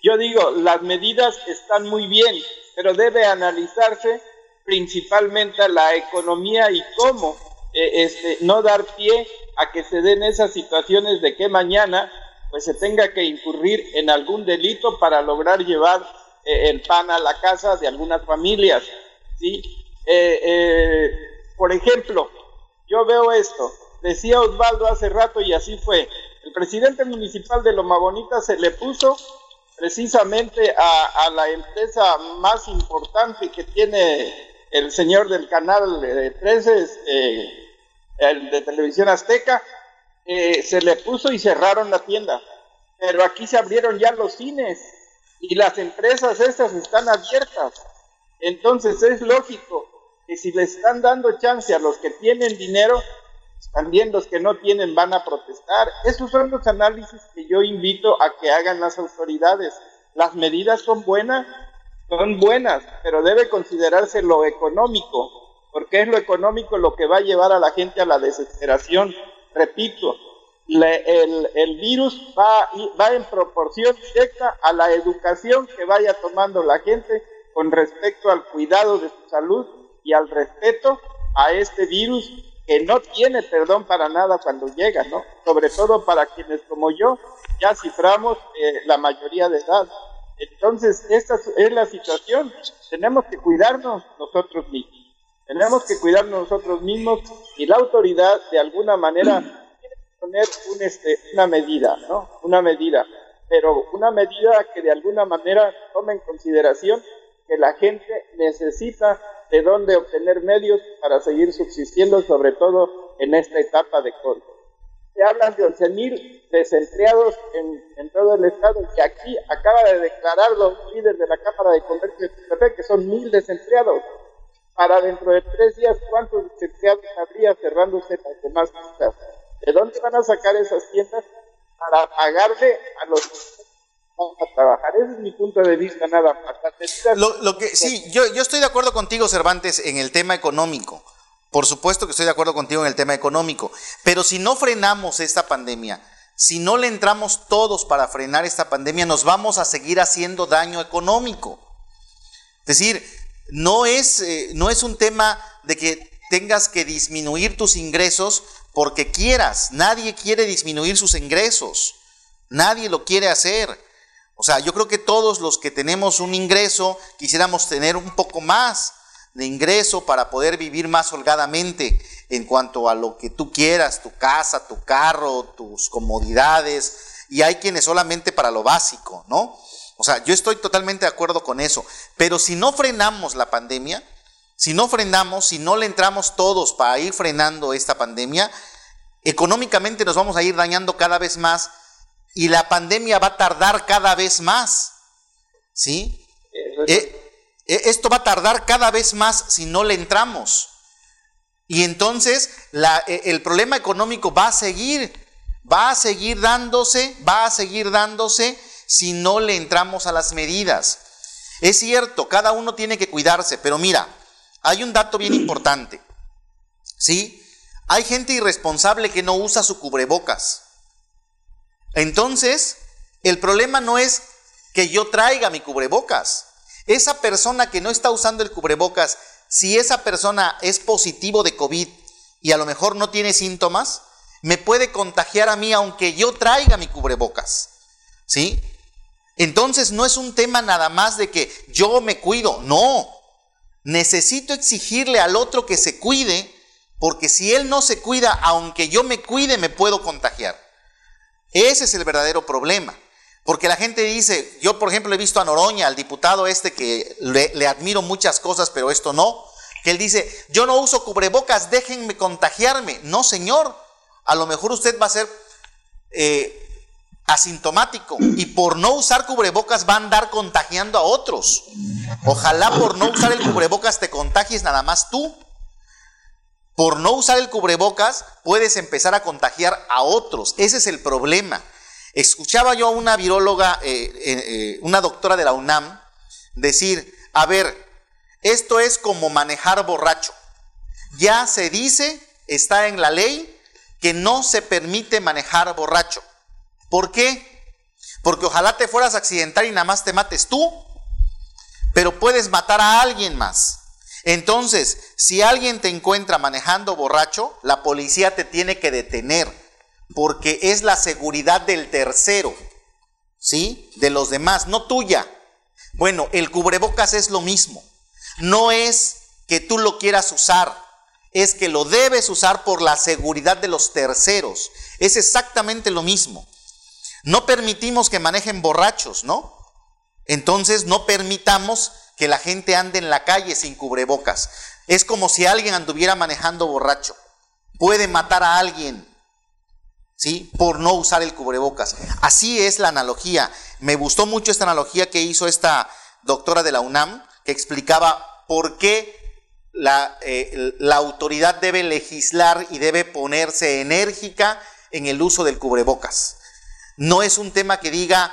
Speaker 3: Yo digo, las medidas están muy bien, pero debe analizarse principalmente la economía y cómo eh, este, no dar pie a que se den esas situaciones de que mañana pues se tenga que incurrir en algún delito para lograr llevar eh, el pan a la casa de algunas familias. ¿Sí? Eh, eh, por ejemplo, yo veo esto, decía Osvaldo hace rato y así fue, el presidente municipal de Loma Bonita se le puso precisamente a, la empresa más importante que tiene el señor del canal 13, este, el de televisión azteca, eh, se le puso y cerraron la tienda. Pero aquí se abrieron ya los cines y las empresas estas están abiertas. Entonces es lógico que si le están dando chance a los que tienen dinero, también los que no tienen van a protestar. Esos son los análisis que yo invito a que hagan las autoridades. Las medidas son buenas, son buenas, pero debe considerarse lo económico porque es lo económico lo que va a llevar a la gente a la desesperación. Repito, el, el, virus va, va en proporción directa a la educación que vaya tomando la gente con respecto al cuidado de su salud y al respeto a este virus que no tiene perdón para nada cuando llega, ¿no? Sobre todo para quienes como yo ya ciframos eh, la mayoría de edad. Entonces, esta es la situación. Tenemos que cuidarnos nosotros mismos. Tenemos que cuidarnos nosotros mismos y la autoridad de alguna manera tiene que poner un, este, una medida, ¿no? Una medida, pero una medida que de alguna manera tome en consideración que la gente necesita de dónde obtener medios para seguir subsistiendo, sobre todo en esta etapa de COVID. Se hablan de 11.000 desempleados en, todo el estado, que aquí acaba de declarar los líderes de la Cámara de Comercio de que son mil desempleados. Para dentro de tres días, ¿cuántos desempleados habría cerrándose las demás tiendas? ¿De dónde van a sacar esas tiendas para pagarle a los a trabajar. Ese es mi punto de vista nada más.
Speaker 1: Lo, lo que, sí, yo, yo estoy de acuerdo contigo, Cervantes, en el tema económico. Por supuesto que estoy de acuerdo contigo en el tema económico. Pero si no frenamos esta pandemia, si no le entramos todos para frenar esta pandemia, nos vamos a seguir haciendo daño económico. Es decir, no es, eh, no es un tema de que tengas que disminuir tus ingresos porque quieras. Nadie quiere disminuir sus ingresos. Nadie lo quiere hacer. O sea, yo creo que todos los que tenemos un ingreso quisiéramos tener un poco más de ingreso para poder vivir más holgadamente en cuanto a lo que tú quieras, tu casa, tu carro, tus comodidades, y hay quienes solamente para lo básico, ¿no? O sea, yo estoy totalmente de acuerdo con eso, pero si no frenamos la pandemia, si no frenamos, si no le entramos todos para ir frenando esta pandemia, económicamente nos vamos a ir dañando cada vez más y la pandemia va a tardar cada vez más. ¿Sí? Eh, eh, esto va a tardar cada vez más si no le entramos. Y entonces eh, el problema económico va a seguir, va a seguir dándose, va a seguir dándose si no le entramos a las medidas. Es cierto, cada uno tiene que cuidarse, pero mira, hay un dato bien importante. ¿Sí? Hay gente irresponsable que no usa su cubrebocas. Entonces, el problema no es que yo traiga mi cubrebocas. Esa persona que no está usando el cubrebocas, si esa persona es positivo de COVID y a lo mejor no tiene síntomas, me puede contagiar a mí aunque yo traiga mi cubrebocas. ¿Sí? Entonces no es un tema nada más de que yo me cuido, no. Necesito exigirle al otro que se cuide, porque si él no se cuida, aunque yo me cuide, me puedo contagiar. Ese es el verdadero problema. Porque la gente dice, yo por ejemplo he visto a Noroña, al diputado este que le, admiro muchas cosas, pero esto no, que él dice, yo no uso cubrebocas, déjenme contagiarme. No, señor, a lo mejor usted va a ser eh, asintomático y por no usar cubrebocas va a andar contagiando a otros. Ojalá por no usar el cubrebocas te contagies nada más tú por no usar el cubrebocas puedes empezar a contagiar a otros. Ese es el problema. Escuchaba yo a una viróloga, eh, eh, eh, una doctora de la UNAM, decir, a ver, esto es como manejar borracho. Ya se dice, está en la ley, que no se permite manejar borracho. ¿Por qué? Porque ojalá te fueras a accidentar y nada más te mates tú, pero puedes matar a alguien más. Entonces, si alguien te encuentra manejando borracho, la policía te tiene que detener, porque es la seguridad del tercero, ¿sí? De los demás, no tuya. Bueno, el cubrebocas es lo mismo. No es que tú lo quieras usar, es que lo debes usar por la seguridad de los terceros. Es exactamente lo mismo. No permitimos que manejen borrachos, ¿no? Entonces no permitamos que la gente ande en la calle sin cubrebocas. Es como si alguien anduviera manejando borracho. Puede matar a alguien, ¿sí? Por no usar el cubrebocas. Así es la analogía. Me gustó mucho esta analogía que hizo esta doctora de la UNAM, que explicaba por qué la, eh, la autoridad debe legislar y debe ponerse enérgica en el uso del cubrebocas. No es un tema que diga,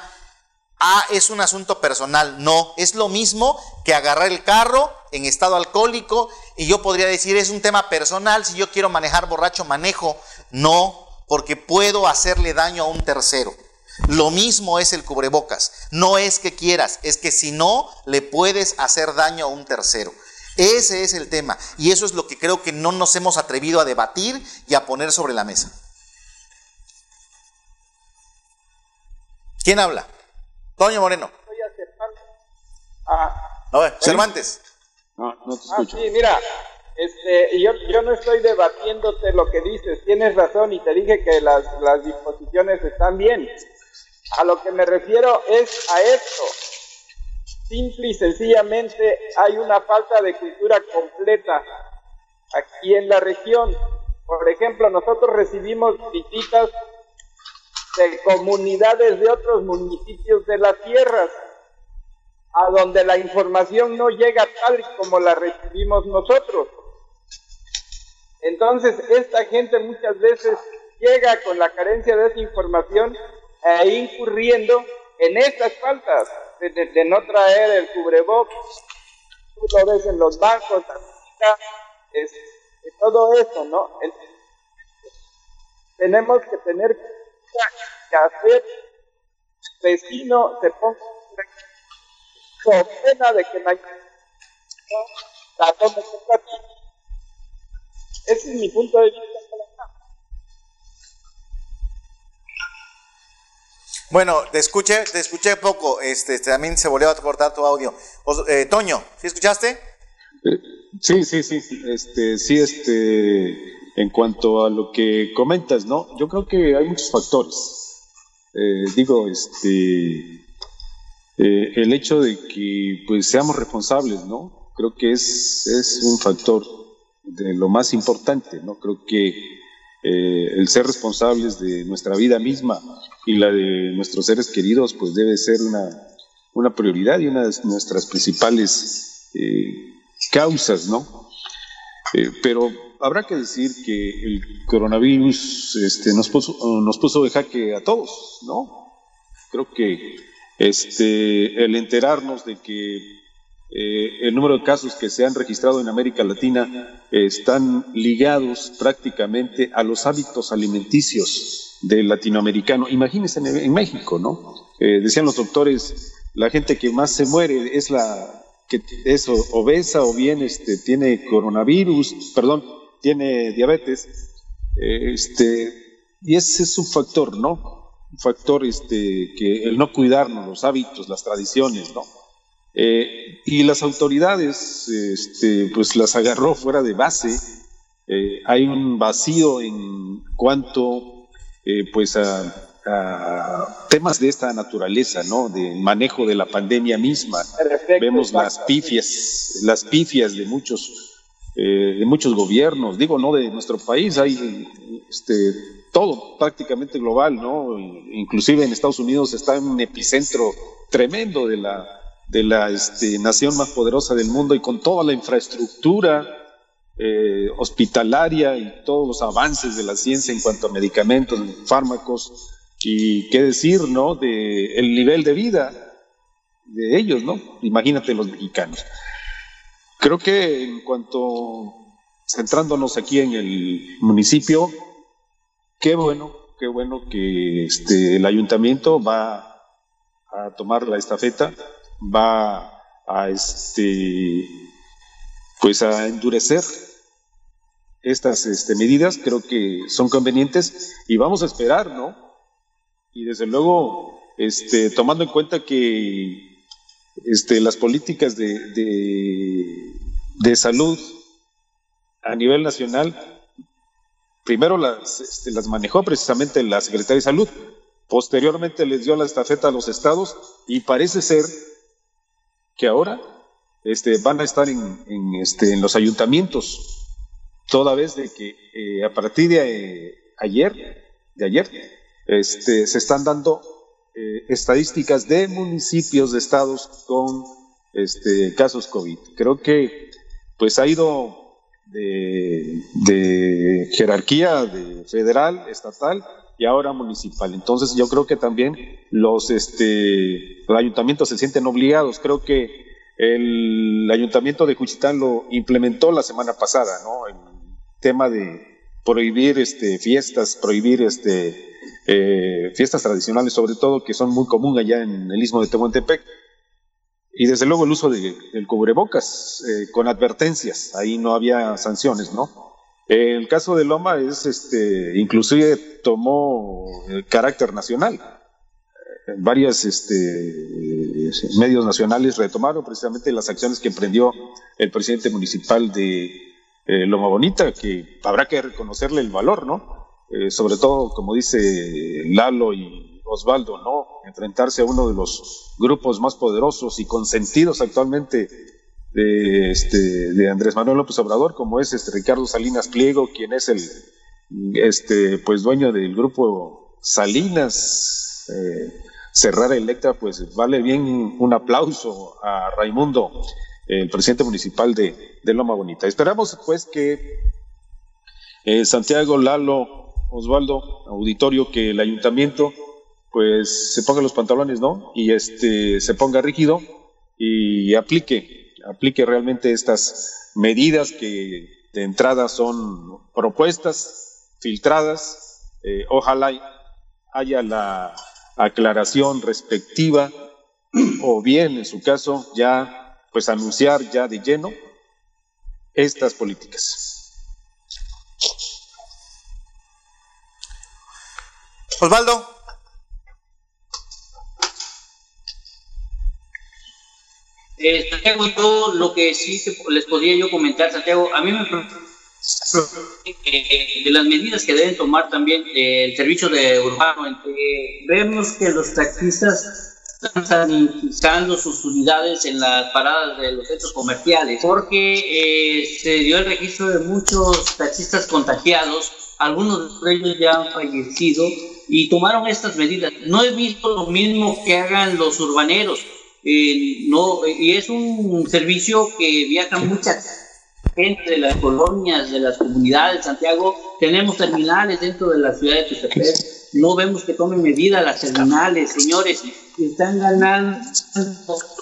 Speaker 1: ah, es un asunto personal. No, es lo mismo que agarrar el carro en estado alcohólico y yo podría decir es un tema personal, si yo quiero manejar borracho, manejo. No, porque puedo hacerle daño a un tercero. Lo mismo es el cubrebocas. No es que quieras, es que si no, le puedes hacer daño a un tercero. Ese es el tema. Y eso es lo que creo que no nos hemos atrevido a debatir y a poner sobre la mesa. ¿Quién habla? Toño Moreno.
Speaker 3: Estoy aceptando. Ah,
Speaker 1: A ver, Cervantes.
Speaker 2: No, no te
Speaker 3: ah,
Speaker 2: escucho.
Speaker 3: sí, mira, este, yo, yo no estoy debatiéndote lo que dices, tienes razón y te dije que las, las disposiciones están bien. A lo que me refiero es a esto. Simple y sencillamente hay una falta de cultura completa aquí en la región. Por ejemplo, nosotros recibimos visitas de comunidades de otros municipios de las tierras, a donde la información no llega tal como la recibimos nosotros. Entonces, esta gente muchas veces llega con la carencia de esa información e incurriendo en estas faltas de, no traer el cubrebocas, tú lo en los bancos, es, todo eso, ¿no? Tenemos que tener que hacer vecino se ponga con pena de que mañana la tome contra ti. Ese es mi punto de vista.
Speaker 1: Bueno, te escuché, te escuché poco. Este, también se volvió a cortar tu audio. Os- eh, Toño, ¿sí escuchaste?
Speaker 2: Eh, Sí, sí, sí, este, sí, este, en cuanto a lo que comentas, ¿no? Yo creo que hay muchos factores. Eh, digo, este, eh, el hecho de que, pues, seamos responsables, ¿no? Creo que es, es un factor de lo más importante, ¿no? Creo que eh, el ser responsables de nuestra vida misma y la de nuestros seres queridos, pues, debe ser una, una prioridad y una de nuestras principales eh, causas, ¿no? Pero habrá que decir que el coronavirus este, nos, puso, nos puso de jaque a todos, ¿no? Creo que este, el enterarnos de que eh, el número de casos que se han registrado en América Latina están ligados prácticamente a los hábitos alimenticios del latinoamericano. Imagínense en, México, ¿no? Eh, decían los doctores, la gente que más se muere es la que es obesa o bien este, tiene coronavirus, perdón, tiene diabetes, eh, este, y ese es un factor, ¿no? Un factor este, que el no cuidarnos, los hábitos, las tradiciones, ¿no? Eh, y las autoridades, este, pues las agarró fuera de base. Eh, hay un vacío en cuanto, eh, pues, a, a temas de esta naturaleza, ¿no? De manejo de la pandemia misma.
Speaker 3: Perfecto,
Speaker 2: Vemos las pifias, las pifias de muchos, eh, de muchos gobiernos. Digo, no de nuestro país, hay, este, todo prácticamente global, ¿no? Inclusive en Estados Unidos está en un epicentro tremendo de la de la este, nación más poderosa del mundo y con toda la infraestructura eh, hospitalaria y todos los avances de la ciencia en cuanto a medicamentos, fármacos y qué decir, ¿no? De el nivel de vida de ellos, ¿no? Imagínate los mexicanos. Creo que en cuanto centrándonos aquí en el municipio, qué bueno, qué bueno que este, el ayuntamiento va a tomar la estafeta, va a este pues a endurecer estas este, medidas, creo que son convenientes y vamos a esperar, ¿no? Y desde luego, este, tomando en cuenta que este, las políticas de, de, salud a nivel nacional, primero las, este, las manejó precisamente la Secretaría de Salud, posteriormente les dio la estafeta a los estados y parece ser que ahora este, van a estar en, en, este, en los ayuntamientos, toda vez de que eh, a partir de eh, ayer, de ayer, este, se están dando eh, estadísticas de municipios, de estados con este, casos COVID. Creo que pues ha ido de, jerarquía de federal, estatal y ahora municipal. Entonces yo creo que también los, este, los ayuntamientos se sienten obligados. Creo que el ayuntamiento de Juchitán lo implementó la semana pasada, ¿no? El tema de prohibir este, fiestas, prohibir este, eh, fiestas tradicionales sobre todo, que son muy comunes allá en el istmo de Tehuantepec. Y desde luego el uso de, del cubrebocas eh, con advertencias, ahí no había sanciones, ¿no? El caso de Loma es, este, inclusive tomó eh, carácter nacional. Varios este, medios nacionales retomaron precisamente las acciones que emprendió el presidente municipal de eh, Loma Bonita, que habrá que reconocerle el valor, ¿no? Eh, sobre todo, como dice Lalo y Osvaldo, ¿no? Enfrentarse a uno de los grupos más poderosos y consentidos actualmente de, este, de Andrés Manuel López Obrador, como es este Ricardo Salinas Pliego, quien es el este, pues dueño del grupo Salinas, eh, Electra, pues vale bien un aplauso a Raimundo, el presidente municipal de, de Loma Bonita. Esperamos pues que eh, Santiago, Lalo, Osvaldo, auditorio, que el ayuntamiento pues se ponga los pantalones, ¿no? Y este se ponga rígido y aplique, aplique realmente estas medidas que de entrada son propuestas, filtradas, eh, ojalá haya la aclaración respectiva o bien en su caso ya pues anunciar ya de lleno estas políticas.
Speaker 1: Osvaldo.
Speaker 4: Eh, Santiago, yo lo que sí les podría yo comentar, Santiago, a mí me eh, de las medidas que deben tomar también eh, el servicio de urbano, vemos que los taxistas están sanitizando sus unidades en las paradas de los centros comerciales, porque eh, se dio el registro de muchos taxistas contagiados, algunos de ellos ya han fallecido y tomaron estas medidas. No he visto lo mismo que hagan los urbaneros. Eh, no, y es un servicio que viaja mucha gente de las colonias, de las comunidades de Santiago. Tenemos terminales dentro de la ciudad de Tuxtepec. No vemos que tomen medidas las terminales, señores. Están ganando,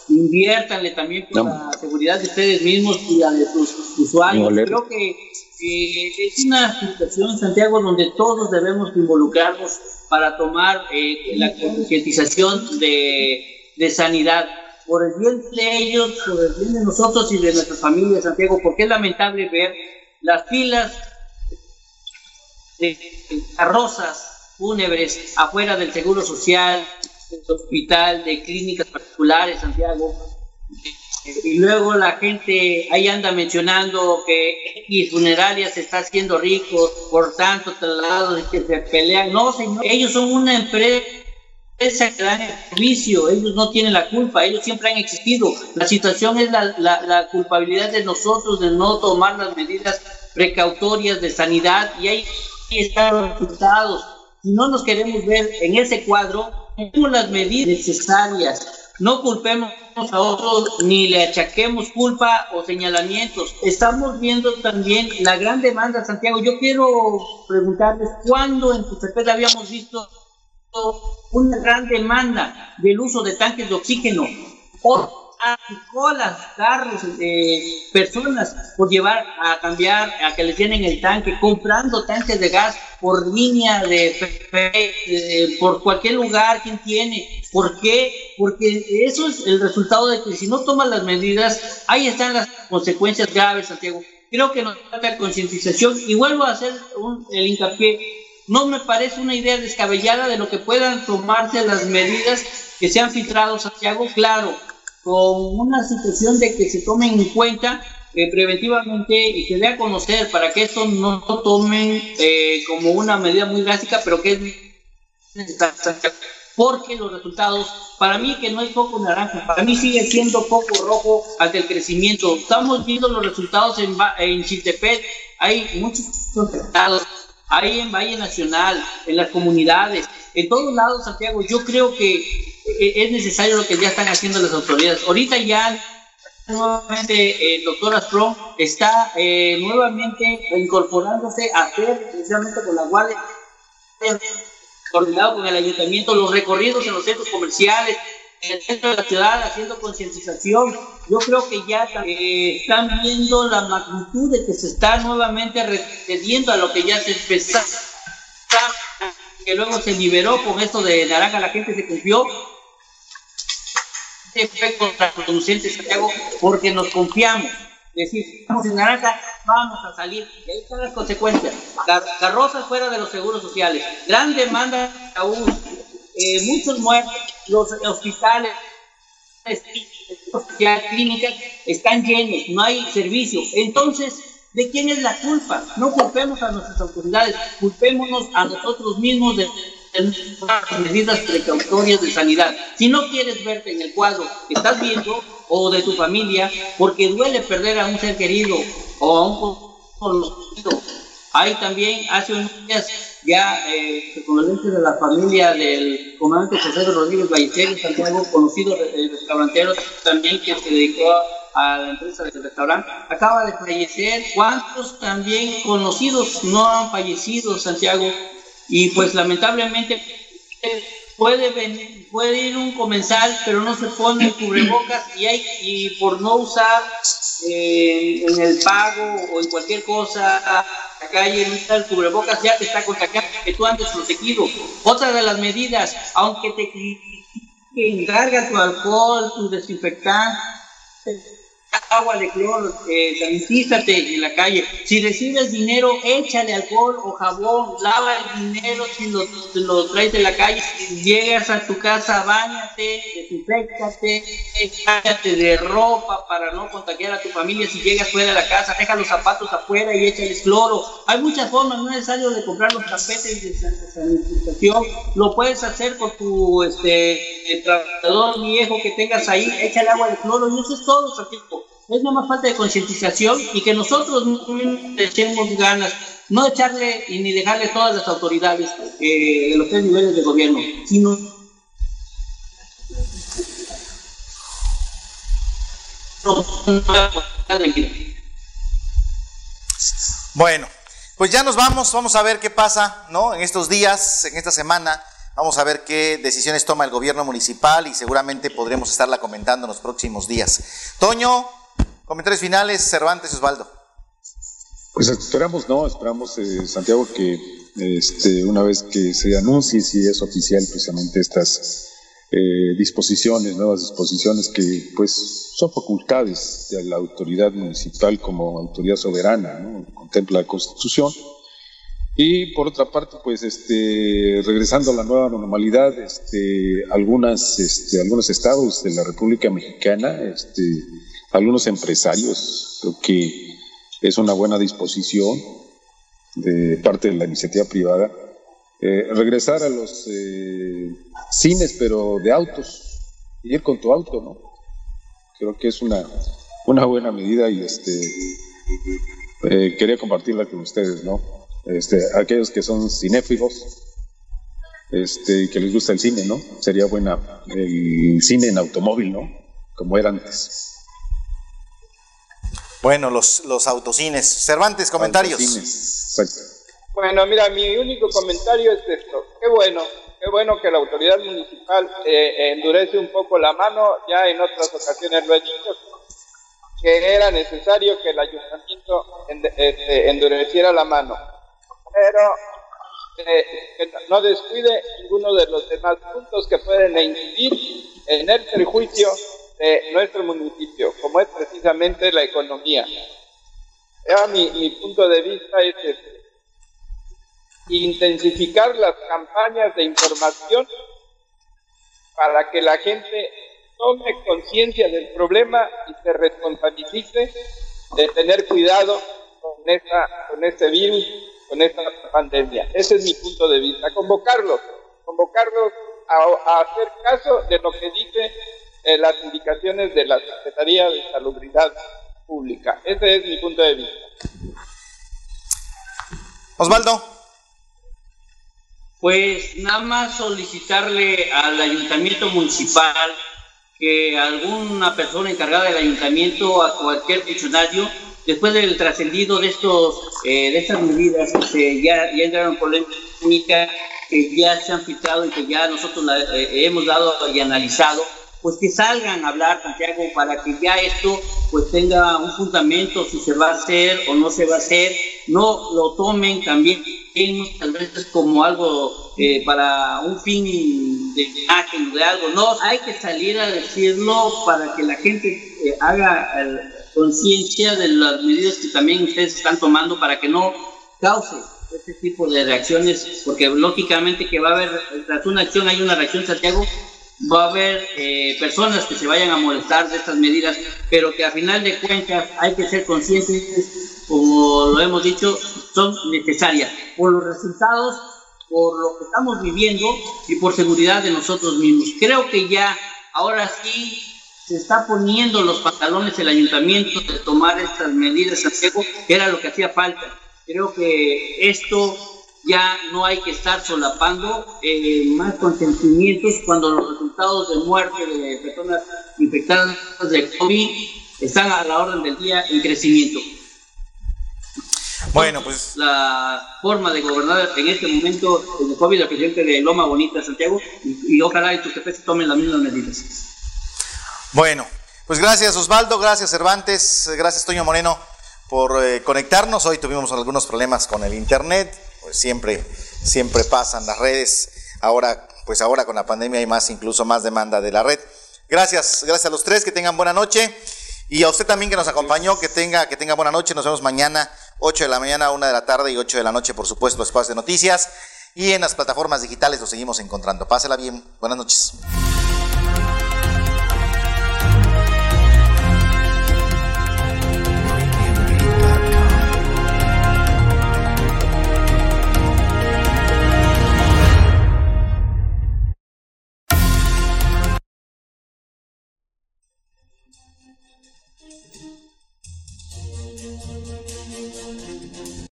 Speaker 4: inviértanle también por la seguridad de ustedes mismos y la de sus usuarios. Creo que eh, es una situación, Santiago, donde todos debemos involucrarnos para tomar eh, la concientización de, de sanidad. Por el bien de ellos, por el bien de nosotros y de nuestra familia, Santiago, porque es lamentable ver las filas de carrozas fúnebres afuera del Seguro Social, del hospital, de clínicas particulares, Santiago. Y luego la gente ahí anda mencionando que X funeraria se está haciendo rico por tanto traslados que se pelean. No, señor, ellos son una empresa ese gran servicio, ellos no tienen la culpa, ellos siempre han existido. La situación es la, la, la, culpabilidad de nosotros de no tomar las medidas precautorias de sanidad y ahí están los resultados. Si no nos queremos ver en ese cuadro, las medidas necesarias. No culpemos a otros ni le achaquemos culpa o señalamientos. Estamos viendo también la gran demanda, Santiago. Yo quiero preguntarles, ¿cuándo en Tuxtepec habíamos visto una gran demanda del uso de tanques de oxígeno colas, carros, eh, personas por llevar a cambiar, a que les llenen el tanque, comprando tanques de gas por línea de, eh, por cualquier lugar, quien tiene. ¿Por qué? Porque eso es el resultado de que si no toman las medidas, ahí están las consecuencias graves, Santiago. Creo que nos falta concientización y vuelvo a hacer un, el hincapié no me parece una idea descabellada de lo que puedan tomarse las medidas que se han filtrado, Santiago, claro, con una situación de que se tomen en cuenta eh, preventivamente y se dé a conocer para que esto no lo tomen eh, como una medida muy drástica, pero que es necesaria. Porque los resultados, para mí que no hay poco naranja, para mí sigue siendo poco rojo ante el crecimiento. Estamos viendo los resultados en, en Chiltepec, hay muchos afectados, ahí en Valle Nacional, en las comunidades, en todos lados, Santiago, yo creo que es necesario lo que ya están haciendo las autoridades. Ahorita ya nuevamente el doctor Astro está eh, nuevamente incorporándose a hacer precisamente con la Guardia coordinado con el ayuntamiento, los recorridos en los centros comerciales, en el centro de la ciudad, haciendo concientización. Yo creo que ya eh, están viendo la magnitud de que se está nuevamente recediendo a lo que ya se empezó, luego se liberó con esto de naranja, la gente se confió. Fue contraproducente, Santiago, porque nos confiamos decir, estamos en naranja, vamos a salir. Y ahí están las consecuencias. carrozas fuera de los seguros sociales, gran demanda aún, eh, muchos muertos, los hospitales, clínicas están llenos, no hay servicio. Entonces, ¿de quién es la culpa? No culpemos a nuestras autoridades, culpémonos a nosotros mismos de medidas precautorias de sanidad. Si no quieres verte en el cuadro que estás viendo o de tu familia, porque duele perder a un ser querido o a un conocido. Hay también, hace unos días, ya eh, el de la familia del comandante José Rodríguez Ballesteros, Santiago, conocido el restaurantero también que se dedicó a la empresa del restaurante, acaba de fallecer. ¿Cuántos también conocidos no han fallecido, Santiago? Y pues lamentablemente puede venir, puede ir un comensal, pero no se pone el cubrebocas y hay y por no usar eh, en el pago o en cualquier cosa la calle no el cubrebocas ya te está contagiando que tú andes protegido. Otra de las medidas, aunque te encarga tu alcohol, tu desinfectante, agua de cloro, eh, sanitízate en la calle. Si recibes dinero, échale alcohol o jabón, lava el dinero si lo, lo traes de la calle. Llegas a tu casa, bañate, desinfectate, cállate de ropa para no contagiar a tu familia. Si llegas fuera de la casa, deja los zapatos afuera y échales cloro. Hay muchas formas, no es necesario de comprar los tapetes de sanitización. Lo puedes hacer con tu este, tratador viejo que tengas ahí, échale agua de cloro y eso es todo, Francisco es nada más falta de concientización y que nosotros le echemos ganas, no echarle y ni dejarle todas las autoridades eh, de los tres niveles de gobierno, sino
Speaker 1: Bueno, pues ya nos vamos, vamos a ver qué pasa, ¿no? En estos días, en esta semana, vamos a ver qué decisiones toma el gobierno municipal y seguramente podremos estarla comentando en los próximos días. Toño, Comentarios finales, Cervantes Osvaldo.
Speaker 2: Pues esperamos, no, esperamos, eh, Santiago, que este, una vez que se anuncie, si es oficial, precisamente estas eh, disposiciones, nuevas disposiciones que pues son facultades de la autoridad municipal como autoridad soberana, ¿no? contempla la Constitución. Y por otra parte, pues este, regresando a la nueva normalidad, este, algunas, este, algunos estados de la República Mexicana, este, algunos empresarios. Creo que es una buena disposición de parte de la iniciativa privada eh, regresar a los eh, cines, pero de autos, ir con tu auto, ¿no? Creo que es una, una buena medida y este eh, quería compartirla con ustedes, ¿no? Este, aquellos que son cinéfilos, este, que les gusta el cine, ¿no? Sería buena el cine en automóvil, ¿no? Como era antes.
Speaker 1: Bueno, los, los autocines. Cervantes, comentarios.
Speaker 3: Bueno, mira, mi único comentario es esto. Qué bueno, qué bueno que la autoridad municipal eh, endurece un poco la mano. Ya en otras ocasiones lo he dicho, que era necesario que el ayuntamiento este, endureciera la mano. Pero eh, que no descuide ninguno de los demás puntos que pueden incidir en el perjuicio de nuestro municipio, como es precisamente la economía. Mi, punto de vista es este. intensificar las campañas de información para que la gente tome conciencia del problema y se responsabilice de tener cuidado con, esta, este virus, con esta pandemia. Ese es mi punto de vista. Convocarlos, convocarlos a, a hacer caso de lo que dice eh, las indicaciones de la Secretaría de Salubridad Pública. Ese es mi punto de vista.
Speaker 1: Osvaldo.
Speaker 4: Pues nada más solicitarle al ayuntamiento municipal que alguna persona encargada del ayuntamiento, a cualquier funcionario, después del trascendido de estos eh, de estas medidas que se, ya, ya entraron en polémica, que ya se han filtrado y que ya nosotros la, eh, hemos dado y analizado, pues que salgan a hablar, Santiago, para que ya esto pues tenga un fundamento, si se va a hacer o no se va a hacer, no lo tomen también tal vez como algo eh, para un fin de imagen de algo, no, hay que salir a decirlo para que la gente eh, haga conciencia de las medidas que también ustedes están tomando para que no cause este tipo de reacciones, porque lógicamente que va a haber, tras una acción hay una reacción, Santiago, va a haber eh, personas que se vayan a molestar de estas medidas, pero que a final de cuentas hay que ser conscientes, como lo hemos dicho, son necesarias por los resultados, por lo que estamos viviendo y por seguridad de nosotros mismos. Creo que ya ahora sí se está poniendo los pantalones el ayuntamiento de tomar estas medidas, Santiago, que era lo que hacía falta. Creo que esto ya no hay que estar solapando eh, más consentimientos cuando los resultados de muerte de personas infectadas de COVID están a la orden del día en crecimiento.
Speaker 1: Bueno, pues.
Speaker 4: La forma de gobernar en este momento el COVID, el presidente de Loma Bonita, Santiago, y, ojalá y tus jefes tomen las mismas medidas.
Speaker 1: Bueno, pues gracias Osvaldo, gracias Cervantes, gracias Toño Moreno por eh, conectarnos. Hoy tuvimos algunos problemas con el internet pues siempre, siempre pasan las redes. Ahora, pues ahora con la pandemia hay más, incluso más demanda de la red. Gracias, gracias a los tres, que tengan buena noche. Y a usted también que nos acompañó, que tenga, que tenga buena noche. Nos vemos mañana, 8 de la mañana, 1 de la tarde y 8 de la noche, por supuesto, los espacios de noticias. Y en las plataformas digitales lo seguimos encontrando. Pásela bien. Buenas noches.